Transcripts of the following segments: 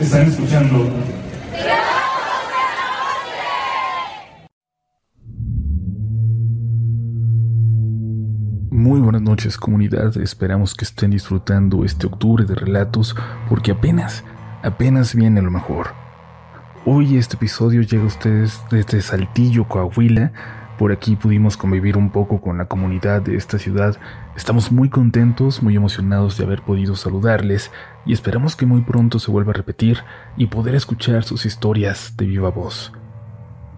Están escuchando. Muy buenas noches comunidad, esperamos que estén disfrutando este octubre de relatos porque apenas, apenas viene lo mejor. Hoy este episodio llega a ustedes desde Saltillo, Coahuila, por aquí pudimos convivir un poco con la comunidad de esta ciudad. Estamos muy contentos, muy emocionados de haber podido saludarles y esperamos que muy pronto se vuelva a repetir y poder escuchar sus historias de viva voz.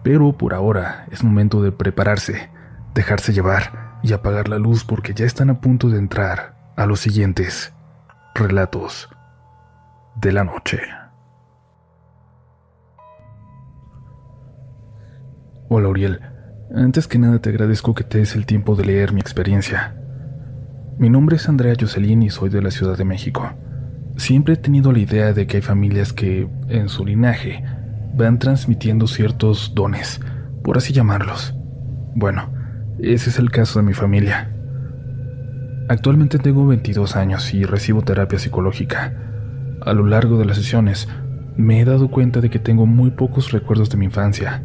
Pero por ahora es momento de prepararse, dejarse llevar y apagar la luz porque ya están a punto de entrar a los siguientes relatos de la noche. Hola Uriel. Antes que nada te agradezco que te des el tiempo de leer mi experiencia. Mi nombre es Andrea Jocelyn y soy de la Ciudad de México. Siempre he tenido la idea de que hay familias que, en su linaje, van transmitiendo ciertos dones, por así llamarlos. Bueno, ese es el caso de mi familia. Actualmente tengo 22 años y recibo terapia psicológica. A lo largo de las sesiones, me he dado cuenta de que tengo muy pocos recuerdos de mi infancia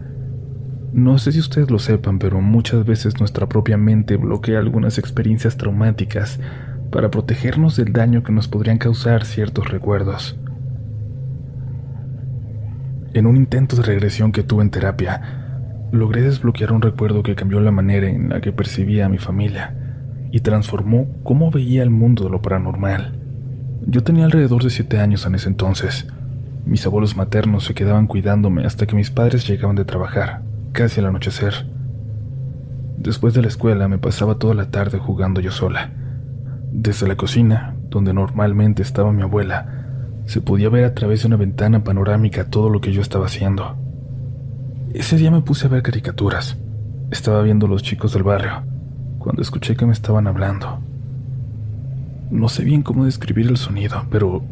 no sé si ustedes lo sepan, pero muchas veces nuestra propia mente bloquea algunas experiencias traumáticas para protegernos del daño que nos podrían causar ciertos recuerdos. En un intento de regresión que tuve en terapia, logré desbloquear un recuerdo que cambió la manera en la que percibía a mi familia y transformó cómo veía el mundo de lo paranormal. Yo tenía alrededor de siete años en ese entonces. Mis abuelos maternos se quedaban cuidándome hasta que mis padres llegaban de trabajar casi al anochecer. Después de la escuela me pasaba toda la tarde jugando yo sola. Desde la cocina, donde normalmente estaba mi abuela, se podía ver a través de una ventana panorámica todo lo que yo estaba haciendo. Ese día me puse a ver caricaturas. Estaba viendo los chicos del barrio, cuando escuché que me estaban hablando. No sé bien cómo describir el sonido, pero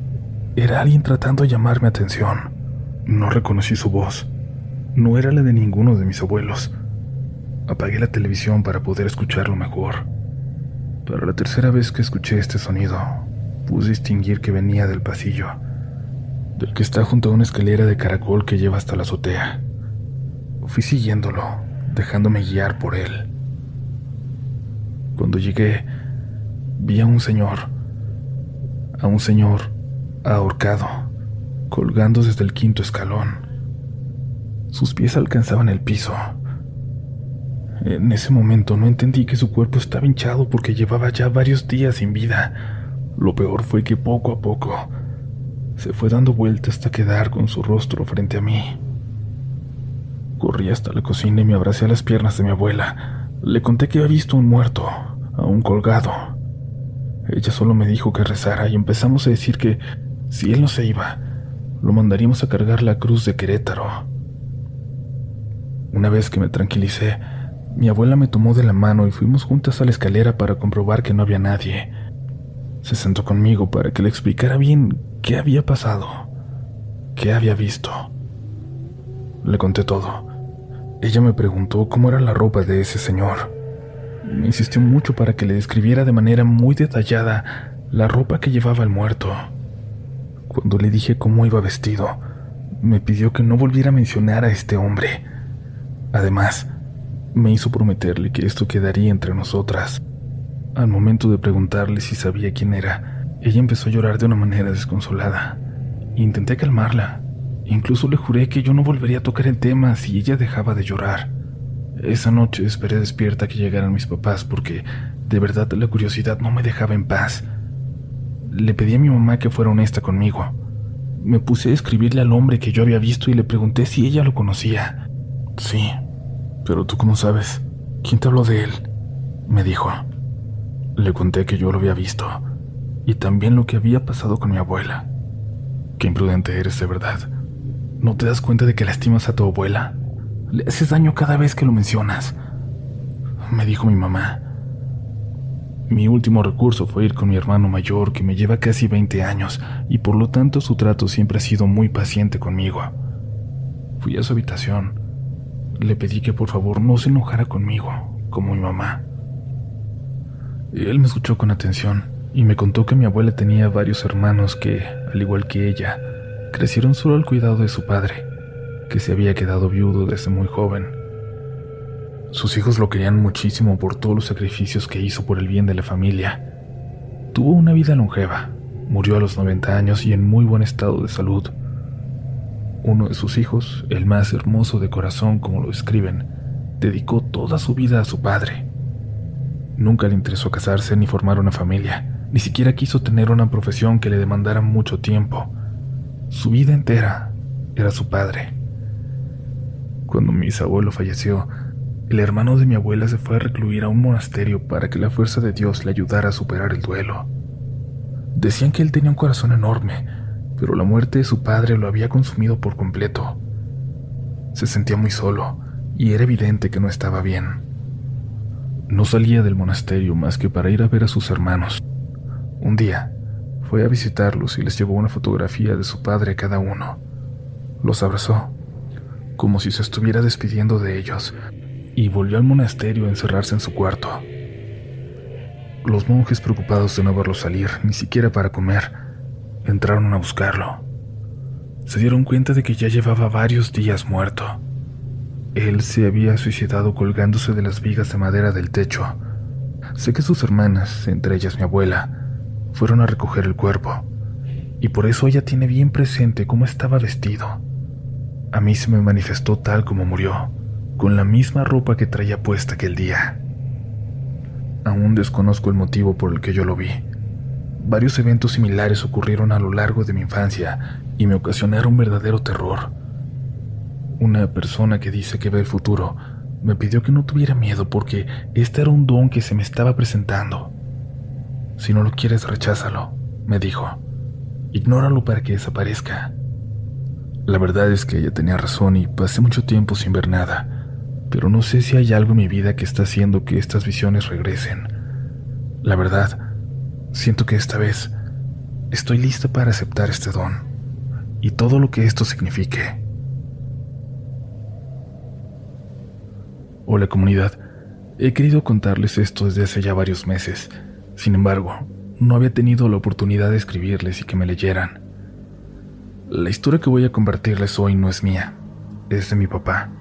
era alguien tratando de llamar mi atención. No reconocí su voz no era la de ninguno de mis abuelos. Apagué la televisión para poder escucharlo mejor. Para la tercera vez que escuché este sonido, pude distinguir que venía del pasillo, del que está junto a una escalera de caracol que lleva hasta la azotea. Fui siguiéndolo, dejándome guiar por él. Cuando llegué, vi a un señor, a un señor ahorcado, colgando desde el quinto escalón. Sus pies alcanzaban el piso. En ese momento no entendí que su cuerpo estaba hinchado porque llevaba ya varios días sin vida. Lo peor fue que poco a poco se fue dando vueltas hasta quedar con su rostro frente a mí. Corrí hasta la cocina y me abracé a las piernas de mi abuela. Le conté que había visto un muerto, a un colgado. Ella solo me dijo que rezara y empezamos a decir que si él no se iba, lo mandaríamos a cargar la cruz de Querétaro. Una vez que me tranquilicé, mi abuela me tomó de la mano y fuimos juntas a la escalera para comprobar que no había nadie. Se sentó conmigo para que le explicara bien qué había pasado, qué había visto. Le conté todo. Ella me preguntó cómo era la ropa de ese señor. Me insistió mucho para que le describiera de manera muy detallada la ropa que llevaba el muerto. Cuando le dije cómo iba vestido, me pidió que no volviera a mencionar a este hombre Además, me hizo prometerle que esto quedaría entre nosotras. Al momento de preguntarle si sabía quién era, ella empezó a llorar de una manera desconsolada. Intenté calmarla. Incluso le juré que yo no volvería a tocar el tema si ella dejaba de llorar. Esa noche esperé despierta que llegaran mis papás porque de verdad la curiosidad no me dejaba en paz. Le pedí a mi mamá que fuera honesta conmigo. Me puse a escribirle al hombre que yo había visto y le pregunté si ella lo conocía. Sí, pero tú cómo sabes? ¿Quién te habló de él? Me dijo. Le conté que yo lo había visto y también lo que había pasado con mi abuela. Qué imprudente eres de verdad. ¿No te das cuenta de que lastimas a tu abuela? Le haces daño cada vez que lo mencionas. Me dijo mi mamá. Mi último recurso fue ir con mi hermano mayor, que me lleva casi 20 años, y por lo tanto su trato siempre ha sido muy paciente conmigo. Fui a su habitación le pedí que por favor no se enojara conmigo, como mi mamá. Él me escuchó con atención y me contó que mi abuela tenía varios hermanos que, al igual que ella, crecieron solo al cuidado de su padre, que se había quedado viudo desde muy joven. Sus hijos lo querían muchísimo por todos los sacrificios que hizo por el bien de la familia. Tuvo una vida longeva, murió a los 90 años y en muy buen estado de salud. Uno de sus hijos, el más hermoso de corazón como lo escriben, dedicó toda su vida a su padre. Nunca le interesó casarse ni formar una familia, ni siquiera quiso tener una profesión que le demandara mucho tiempo. Su vida entera era su padre. Cuando mi bisabuelo falleció, el hermano de mi abuela se fue a recluir a un monasterio para que la fuerza de Dios le ayudara a superar el duelo. Decían que él tenía un corazón enorme, pero la muerte de su padre lo había consumido por completo. Se sentía muy solo y era evidente que no estaba bien. No salía del monasterio más que para ir a ver a sus hermanos. Un día fue a visitarlos y les llevó una fotografía de su padre a cada uno. Los abrazó, como si se estuviera despidiendo de ellos, y volvió al monasterio a encerrarse en su cuarto. Los monjes, preocupados de no verlo salir, ni siquiera para comer, entraron a buscarlo. Se dieron cuenta de que ya llevaba varios días muerto. Él se había suicidado colgándose de las vigas de madera del techo. Sé que sus hermanas, entre ellas mi abuela, fueron a recoger el cuerpo, y por eso ella tiene bien presente cómo estaba vestido. A mí se me manifestó tal como murió con la misma ropa que traía puesta aquel día. Aún desconozco el motivo por el que yo lo vi. Varios eventos similares ocurrieron a lo largo de mi infancia y me ocasionaron verdadero terror. Una persona que dice que ve el futuro me pidió que no tuviera miedo porque este era un don que se me estaba presentando. Si no lo quieres, recházalo, me dijo. Ignóralo para que desaparezca. La verdad es que ella tenía razón y pasé mucho tiempo sin ver nada pero no sé si hay algo en mi vida que está haciendo que estas visiones regresen. La verdad, siento que esta vez estoy lista para aceptar este don y todo lo que esto signifique. Hola comunidad, he querido contarles esto desde hace ya varios meses, sin embargo, no había tenido la oportunidad de escribirles y que me leyeran. La historia que voy a compartirles hoy no es mía, es de mi papá.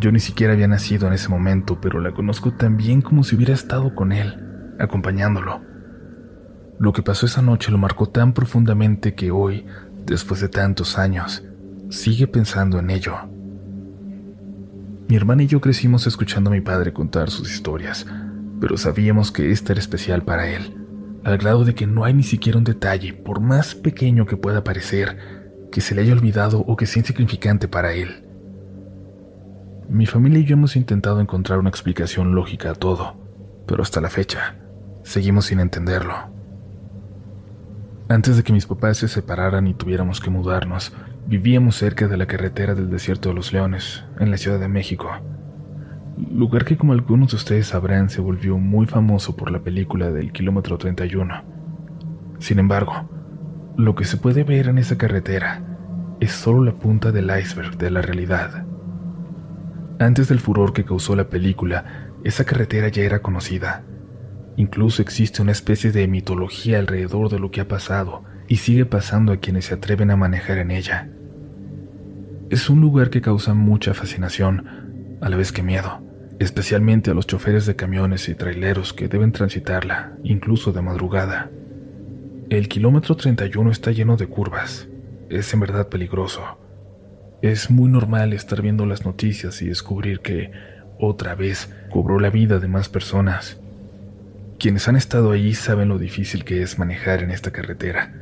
Yo ni siquiera había nacido en ese momento, pero la conozco tan bien como si hubiera estado con él, acompañándolo. Lo que pasó esa noche lo marcó tan profundamente que hoy, después de tantos años, sigue pensando en ello. Mi hermana y yo crecimos escuchando a mi padre contar sus historias, pero sabíamos que esta era especial para él, al grado de que no hay ni siquiera un detalle, por más pequeño que pueda parecer, que se le haya olvidado o que sea insignificante para él. Mi familia y yo hemos intentado encontrar una explicación lógica a todo, pero hasta la fecha seguimos sin entenderlo. Antes de que mis papás se separaran y tuviéramos que mudarnos, vivíamos cerca de la carretera del Desierto de los Leones, en la Ciudad de México, lugar que como algunos de ustedes sabrán se volvió muy famoso por la película del kilómetro 31. Sin embargo, lo que se puede ver en esa carretera es solo la punta del iceberg de la realidad. Antes del furor que causó la película, esa carretera ya era conocida. Incluso existe una especie de mitología alrededor de lo que ha pasado y sigue pasando a quienes se atreven a manejar en ella. Es un lugar que causa mucha fascinación, a la vez que miedo, especialmente a los choferes de camiones y traileros que deben transitarla, incluso de madrugada. El kilómetro 31 está lleno de curvas. Es en verdad peligroso. Es muy normal estar viendo las noticias y descubrir que otra vez cobró la vida de más personas. Quienes han estado allí saben lo difícil que es manejar en esta carretera.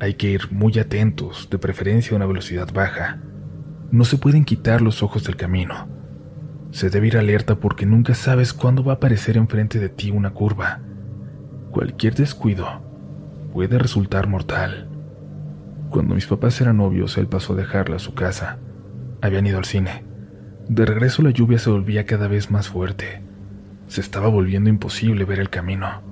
Hay que ir muy atentos, de preferencia a una velocidad baja. No se pueden quitar los ojos del camino. Se debe ir alerta porque nunca sabes cuándo va a aparecer enfrente de ti una curva. Cualquier descuido puede resultar mortal. Cuando mis papás eran novios, él pasó a dejarla a su casa. Habían ido al cine. De regreso la lluvia se volvía cada vez más fuerte. Se estaba volviendo imposible ver el camino.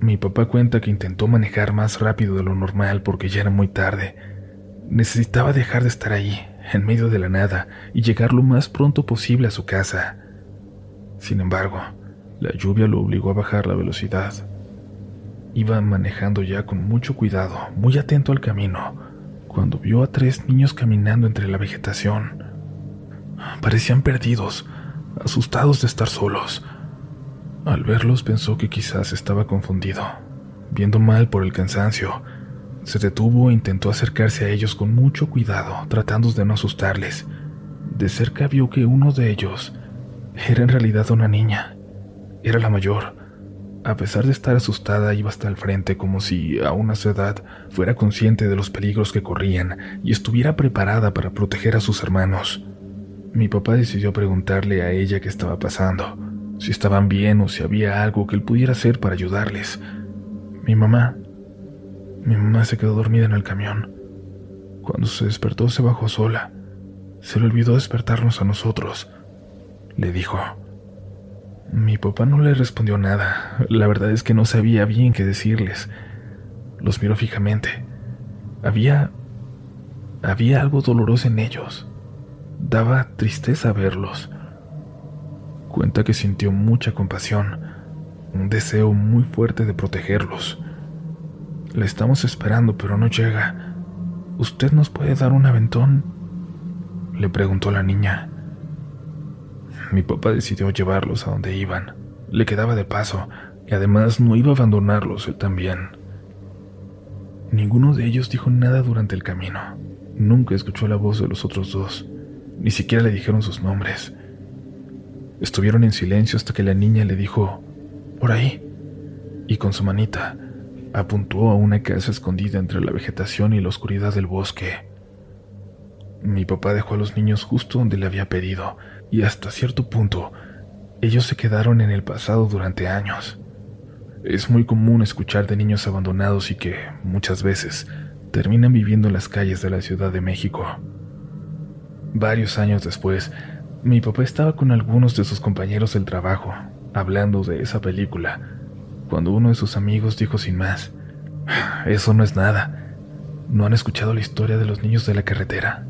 Mi papá cuenta que intentó manejar más rápido de lo normal porque ya era muy tarde. Necesitaba dejar de estar ahí, en medio de la nada, y llegar lo más pronto posible a su casa. Sin embargo, la lluvia lo obligó a bajar la velocidad. Iba manejando ya con mucho cuidado, muy atento al camino, cuando vio a tres niños caminando entre la vegetación. Parecían perdidos, asustados de estar solos. Al verlos pensó que quizás estaba confundido, viendo mal por el cansancio. Se detuvo e intentó acercarse a ellos con mucho cuidado, tratando de no asustarles. De cerca vio que uno de ellos era en realidad una niña. Era la mayor. A pesar de estar asustada, iba hasta el frente como si, a una su edad, fuera consciente de los peligros que corrían y estuviera preparada para proteger a sus hermanos. Mi papá decidió preguntarle a ella qué estaba pasando, si estaban bien o si había algo que él pudiera hacer para ayudarles. Mi mamá. Mi mamá se quedó dormida en el camión. Cuando se despertó se bajó sola. Se le olvidó despertarnos a nosotros, le dijo. Mi papá no le respondió nada. La verdad es que no sabía bien qué decirles. Los miró fijamente. Había... había algo doloroso en ellos. Daba tristeza verlos. Cuenta que sintió mucha compasión, un deseo muy fuerte de protegerlos. Le estamos esperando, pero no llega. ¿Usted nos puede dar un aventón? Le preguntó la niña. Mi papá decidió llevarlos a donde iban. Le quedaba de paso y además no iba a abandonarlos él también. Ninguno de ellos dijo nada durante el camino. Nunca escuchó la voz de los otros dos. Ni siquiera le dijeron sus nombres. Estuvieron en silencio hasta que la niña le dijo, por ahí, y con su manita apuntó a una casa escondida entre la vegetación y la oscuridad del bosque. Mi papá dejó a los niños justo donde le había pedido, y hasta cierto punto, ellos se quedaron en el pasado durante años. Es muy común escuchar de niños abandonados y que, muchas veces, terminan viviendo en las calles de la Ciudad de México. Varios años después, mi papá estaba con algunos de sus compañeros del trabajo, hablando de esa película, cuando uno de sus amigos dijo sin más, Eso no es nada. ¿No han escuchado la historia de los niños de la carretera?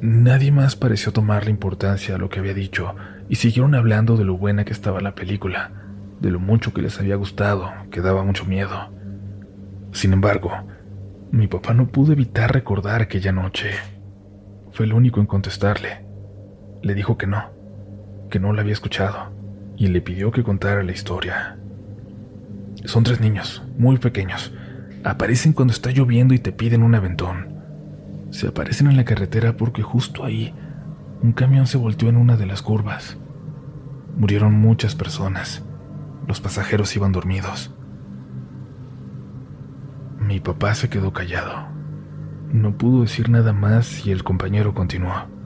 Nadie más pareció tomarle importancia a lo que había dicho y siguieron hablando de lo buena que estaba la película, de lo mucho que les había gustado, que daba mucho miedo. Sin embargo, mi papá no pudo evitar recordar aquella noche. Fue el único en contestarle. Le dijo que no, que no la había escuchado, y le pidió que contara la historia. Son tres niños, muy pequeños. Aparecen cuando está lloviendo y te piden un aventón. Se aparecen en la carretera porque justo ahí un camión se volteó en una de las curvas. Murieron muchas personas. Los pasajeros iban dormidos. Mi papá se quedó callado. No pudo decir nada más y el compañero continuó.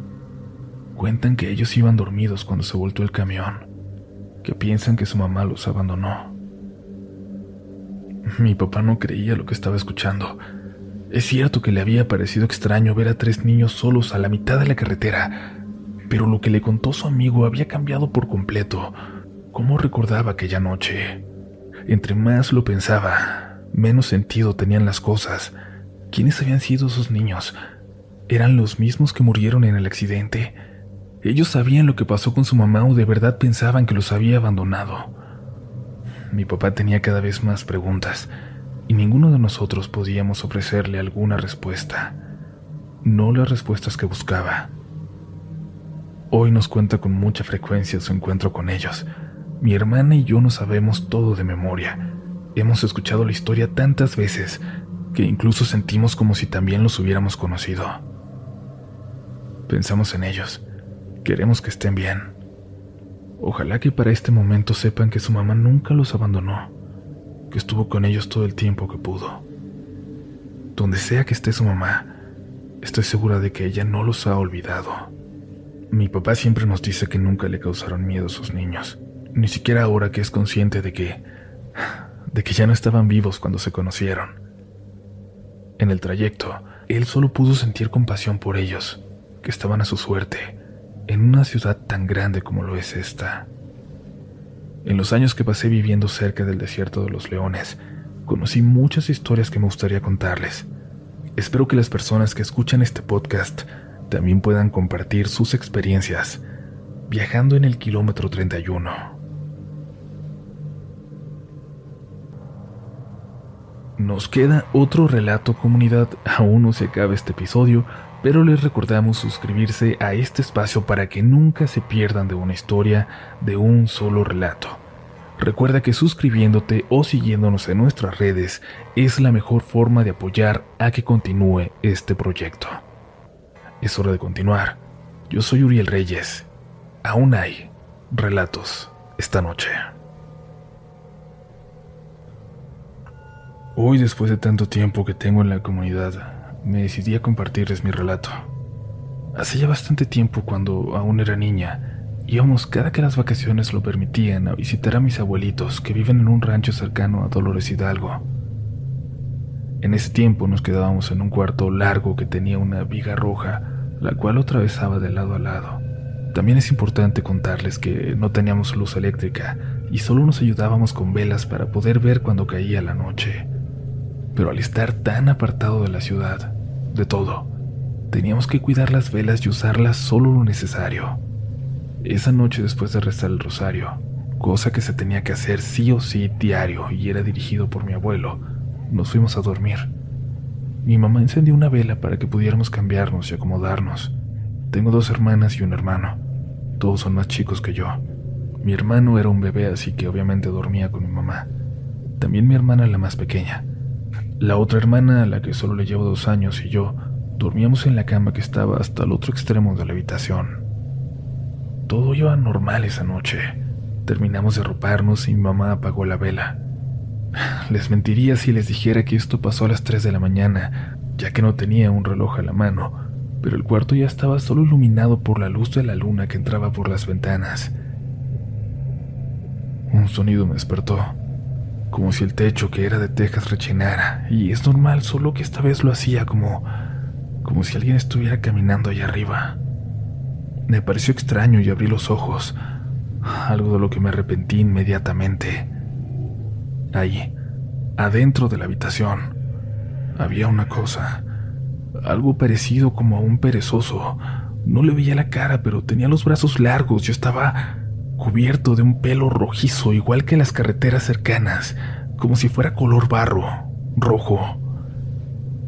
Cuentan que ellos iban dormidos cuando se voltó el camión, que piensan que su mamá los abandonó. Mi papá no creía lo que estaba escuchando. Es cierto que le había parecido extraño ver a tres niños solos a la mitad de la carretera, pero lo que le contó su amigo había cambiado por completo. ¿Cómo recordaba aquella noche? Entre más lo pensaba, menos sentido tenían las cosas. ¿Quiénes habían sido esos niños? ¿Eran los mismos que murieron en el accidente? ¿Ellos sabían lo que pasó con su mamá o de verdad pensaban que los había abandonado? Mi papá tenía cada vez más preguntas y ninguno de nosotros podíamos ofrecerle alguna respuesta, no las respuestas que buscaba. Hoy nos cuenta con mucha frecuencia su encuentro con ellos. Mi hermana y yo no sabemos todo de memoria. Hemos escuchado la historia tantas veces que incluso sentimos como si también los hubiéramos conocido. Pensamos en ellos, queremos que estén bien. Ojalá que para este momento sepan que su mamá nunca los abandonó, que estuvo con ellos todo el tiempo que pudo. Donde sea que esté su mamá, estoy segura de que ella no los ha olvidado. Mi papá siempre nos dice que nunca le causaron miedo a sus niños, ni siquiera ahora que es consciente de que de que ya no estaban vivos cuando se conocieron. En el trayecto, él solo pudo sentir compasión por ellos, que estaban a su suerte, en una ciudad tan grande como lo es esta. En los años que pasé viviendo cerca del desierto de los leones, conocí muchas historias que me gustaría contarles. Espero que las personas que escuchan este podcast también puedan compartir sus experiencias viajando en el kilómetro 31. Nos queda otro relato comunidad, aún no se acaba este episodio, pero les recordamos suscribirse a este espacio para que nunca se pierdan de una historia, de un solo relato. Recuerda que suscribiéndote o siguiéndonos en nuestras redes es la mejor forma de apoyar a que continúe este proyecto. Es hora de continuar. Yo soy Uriel Reyes. Aún hay relatos esta noche. Hoy, después de tanto tiempo que tengo en la comunidad, me decidí a compartirles mi relato. Hace ya bastante tiempo, cuando aún era niña, íbamos cada que las vacaciones lo permitían a visitar a mis abuelitos que viven en un rancho cercano a Dolores Hidalgo. En ese tiempo nos quedábamos en un cuarto largo que tenía una viga roja, la cual atravesaba de lado a lado. También es importante contarles que no teníamos luz eléctrica y solo nos ayudábamos con velas para poder ver cuando caía la noche pero al estar tan apartado de la ciudad, de todo, teníamos que cuidar las velas y usarlas solo lo necesario. Esa noche después de rezar el rosario, cosa que se tenía que hacer sí o sí diario y era dirigido por mi abuelo, nos fuimos a dormir. Mi mamá encendió una vela para que pudiéramos cambiarnos y acomodarnos. Tengo dos hermanas y un hermano. Todos son más chicos que yo. Mi hermano era un bebé, así que obviamente dormía con mi mamá. También mi hermana la más pequeña. La otra hermana, a la que solo le llevo dos años, y yo dormíamos en la cama que estaba hasta el otro extremo de la habitación. Todo iba normal esa noche. Terminamos de roparnos y mi mamá apagó la vela. Les mentiría si les dijera que esto pasó a las 3 de la mañana, ya que no tenía un reloj a la mano, pero el cuarto ya estaba solo iluminado por la luz de la luna que entraba por las ventanas. Un sonido me despertó como si el techo que era de tejas rechinara, y es normal, solo que esta vez lo hacía como como si alguien estuviera caminando allá arriba. Me pareció extraño y abrí los ojos, algo de lo que me arrepentí inmediatamente. Ahí, adentro de la habitación, había una cosa, algo parecido como a un perezoso. No le veía la cara, pero tenía los brazos largos. Yo estaba cubierto de un pelo rojizo, igual que las carreteras cercanas, como si fuera color barro, rojo.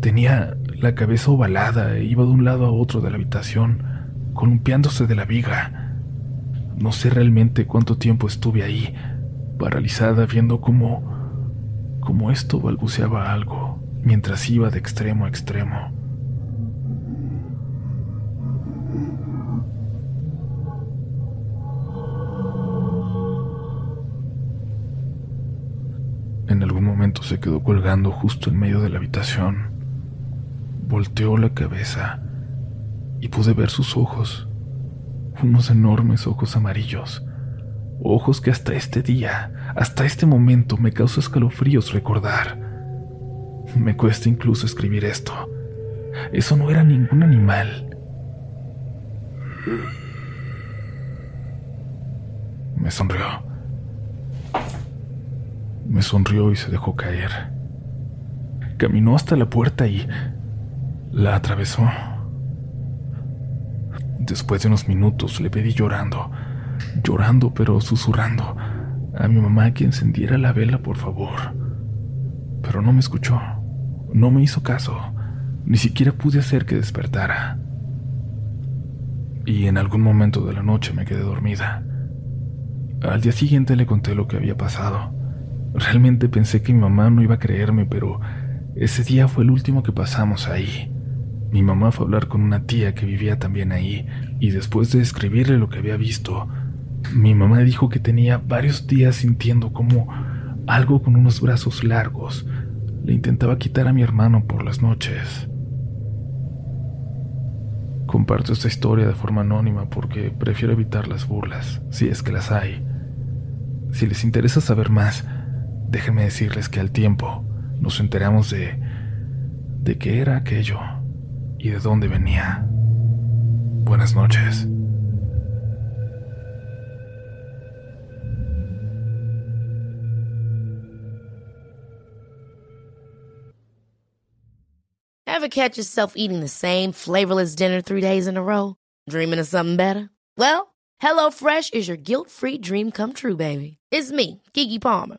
Tenía la cabeza ovalada e iba de un lado a otro de la habitación, columpiándose de la viga. No sé realmente cuánto tiempo estuve ahí, paralizada, viendo cómo. cómo esto balbuceaba algo, mientras iba de extremo a extremo. Se quedó colgando justo en medio de la habitación. Volteó la cabeza y pude ver sus ojos, unos enormes ojos amarillos, ojos que hasta este día, hasta este momento me causa escalofríos recordar. Me cuesta incluso escribir esto. Eso no era ningún animal. Me sonrió me sonrió y se dejó caer. Caminó hasta la puerta y la atravesó. Después de unos minutos le pedí llorando, llorando pero susurrando a mi mamá que encendiera la vela, por favor. Pero no me escuchó, no me hizo caso, ni siquiera pude hacer que despertara. Y en algún momento de la noche me quedé dormida. Al día siguiente le conté lo que había pasado. Realmente pensé que mi mamá no iba a creerme, pero ese día fue el último que pasamos ahí. Mi mamá fue a hablar con una tía que vivía también ahí, y después de describirle lo que había visto, mi mamá dijo que tenía varios días sintiendo como algo con unos brazos largos le intentaba quitar a mi hermano por las noches. Comparto esta historia de forma anónima porque prefiero evitar las burlas, si es que las hay. Si les interesa saber más, Déjenme decirles que al tiempo nos enteramos de de qué era aquello y de dónde venía. Buenas noches. Ever catch yourself eating the same flavorless dinner three days in a row? Dreaming of something better? Well, HelloFresh is your guilt-free dream come true, baby. It's me, Kiki Palmer.